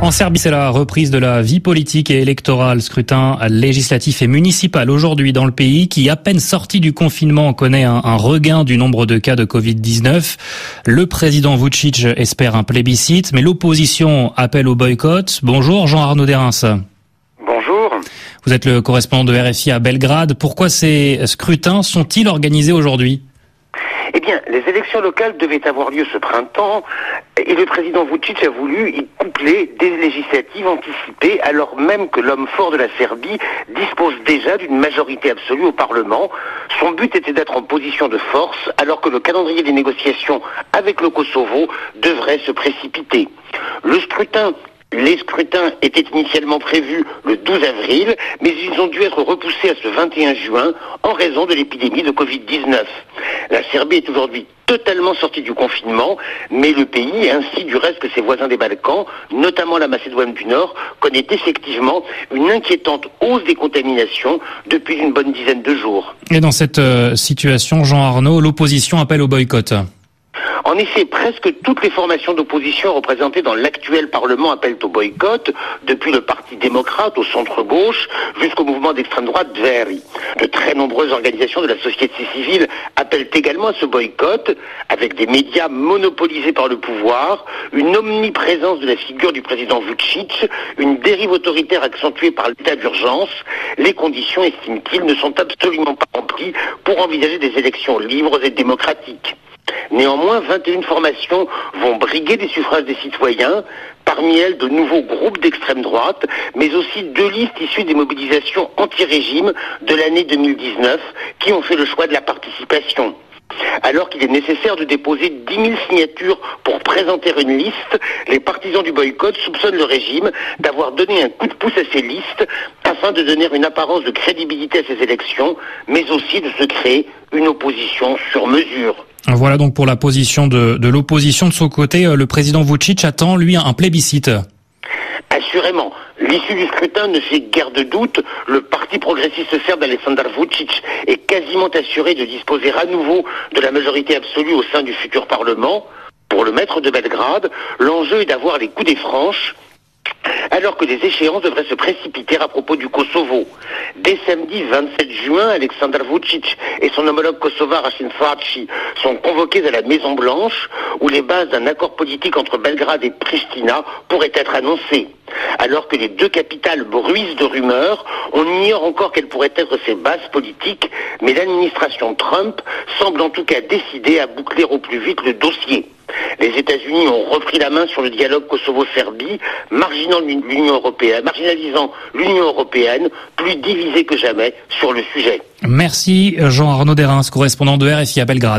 En Serbie, c'est la reprise de la vie politique et électorale. Scrutin législatif et municipal aujourd'hui dans le pays qui, à peine sorti du confinement, connaît un, regain du nombre de cas de Covid-19. Le président Vucic espère un plébiscite, mais l'opposition appelle au boycott. Bonjour Jean-Arnaud Derens. Bonjour. Vous êtes le correspondant de RFI à Belgrade. Pourquoi ces scrutins sont-ils organisés aujourd'hui? Eh bien, les élections locales devaient avoir lieu ce printemps et le président Vucic a voulu y coupler des législatives anticipées alors même que l'homme fort de la Serbie dispose déjà d'une majorité absolue au Parlement. Son but était d'être en position de force alors que le calendrier des négociations avec le Kosovo devrait se précipiter. Le scrutin les scrutins étaient initialement prévus le 12 avril, mais ils ont dû être repoussés à ce 21 juin en raison de l'épidémie de Covid-19. La Serbie est aujourd'hui totalement sortie du confinement, mais le pays, ainsi du reste que ses voisins des Balkans, notamment la Macédoine du Nord, connaît effectivement une inquiétante hausse des contaminations depuis une bonne dizaine de jours. Et dans cette euh, situation, Jean Arnaud, l'opposition appelle au boycott. En effet, presque toutes les formations d'opposition représentées dans l'actuel Parlement appellent au boycott, depuis le Parti démocrate au centre-gauche jusqu'au mouvement d'extrême droite Veri. De très nombreuses organisations de la société civile appellent également à ce boycott, avec des médias monopolisés par le pouvoir, une omniprésence de la figure du président Vucic, une dérive autoritaire accentuée par l'état d'urgence. Les conditions, estiment-ils, ne sont absolument pas remplies pour envisager des élections libres et démocratiques. Néanmoins, 21 formations vont briguer des suffrages des citoyens, parmi elles de nouveaux groupes d'extrême droite, mais aussi deux listes issues des mobilisations anti-régime de l'année 2019 qui ont fait le choix de la participation. Alors qu'il est nécessaire de déposer 10 000 signatures pour présenter une liste, les partisans du boycott soupçonnent le régime d'avoir donné un coup de pouce à ces listes afin de donner une apparence de crédibilité à ces élections, mais aussi de se créer une opposition sur mesure. Voilà donc pour la position de, l'opposition. De son côté, euh, le président Vucic attend, lui, un plébiscite. Assurément. L'issue du scrutin ne fait guère de doute. Le parti progressiste serbe d'Alexander Vucic est quasiment assuré de disposer à nouveau de la majorité absolue au sein du futur Parlement. Pour le maître de Belgrade, l'enjeu est d'avoir les coups des franches alors que les échéances devraient se précipiter à propos du Kosovo. Dès samedi 27 juin, Alexander Vucic et son homologue kosovar Racine Farci sont convoqués à la Maison Blanche, où les bases d'un accord politique entre Belgrade et Pristina pourraient être annoncées. Alors que les deux capitales bruisent de rumeurs, on ignore encore quelles pourraient être ces bases politiques, mais l'administration Trump semble en tout cas décidée à boucler au plus vite le dossier. Les États-Unis ont repris la main sur le dialogue Kosovo-Serbie, l'Union européenne, marginalisant l'Union européenne, plus divisée que jamais sur le sujet. Merci Jean-Arnaud Derins, correspondant de RFI à Belgrade.